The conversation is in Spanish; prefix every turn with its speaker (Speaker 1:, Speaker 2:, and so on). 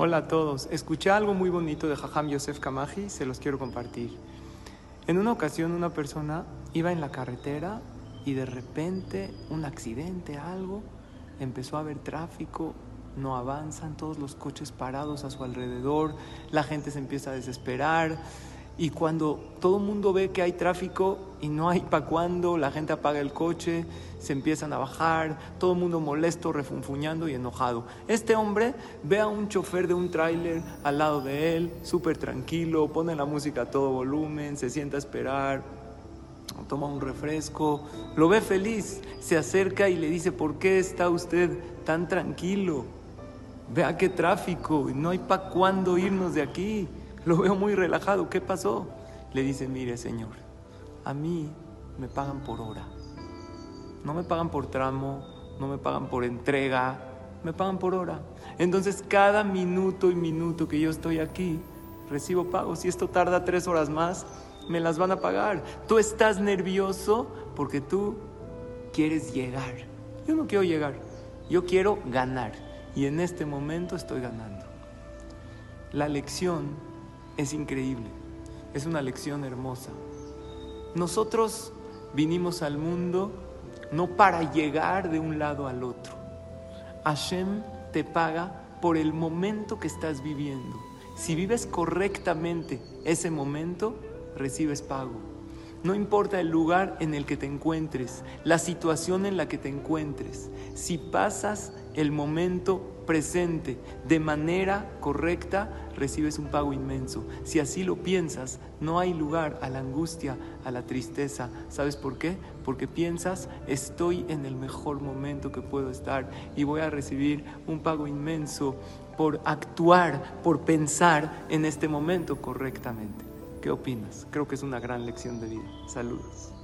Speaker 1: Hola a todos. Escuché algo muy bonito de Jajam Yosef Kamaji, se los quiero compartir. En una ocasión una persona iba en la carretera y de repente un accidente, algo, empezó a haber tráfico, no avanzan, todos los coches parados a su alrededor, la gente se empieza a desesperar, y cuando todo el mundo ve que hay tráfico y no hay para cuándo, la gente apaga el coche, se empiezan a bajar, todo el mundo molesto, refunfuñando y enojado. Este hombre ve a un chofer de un tráiler al lado de él, súper tranquilo, pone la música a todo volumen, se sienta a esperar, toma un refresco, lo ve feliz, se acerca y le dice, ¿por qué está usted tan tranquilo? Vea qué tráfico, no hay para cuándo irnos de aquí. Lo veo muy relajado. ¿Qué pasó? Le dice, mire señor, a mí me pagan por hora. No me pagan por tramo, no me pagan por entrega, me pagan por hora. Entonces cada minuto y minuto que yo estoy aquí, recibo pago. Si esto tarda tres horas más, me las van a pagar. Tú estás nervioso porque tú quieres llegar. Yo no quiero llegar, yo quiero ganar. Y en este momento estoy ganando. La lección es increíble, es una lección hermosa. Nosotros vinimos al mundo no para llegar de un lado al otro. Hashem te paga por el momento que estás viviendo. Si vives correctamente ese momento, recibes pago. No importa el lugar en el que te encuentres, la situación en la que te encuentres, si pasas el momento presente de manera correcta, recibes un pago inmenso. Si así lo piensas, no hay lugar a la angustia, a la tristeza. ¿Sabes por qué? Porque piensas, estoy en el mejor momento que puedo estar y voy a recibir un pago inmenso por actuar, por pensar en este momento correctamente. ¿Qué opinas? Creo que es una gran lección de vida. Saludos.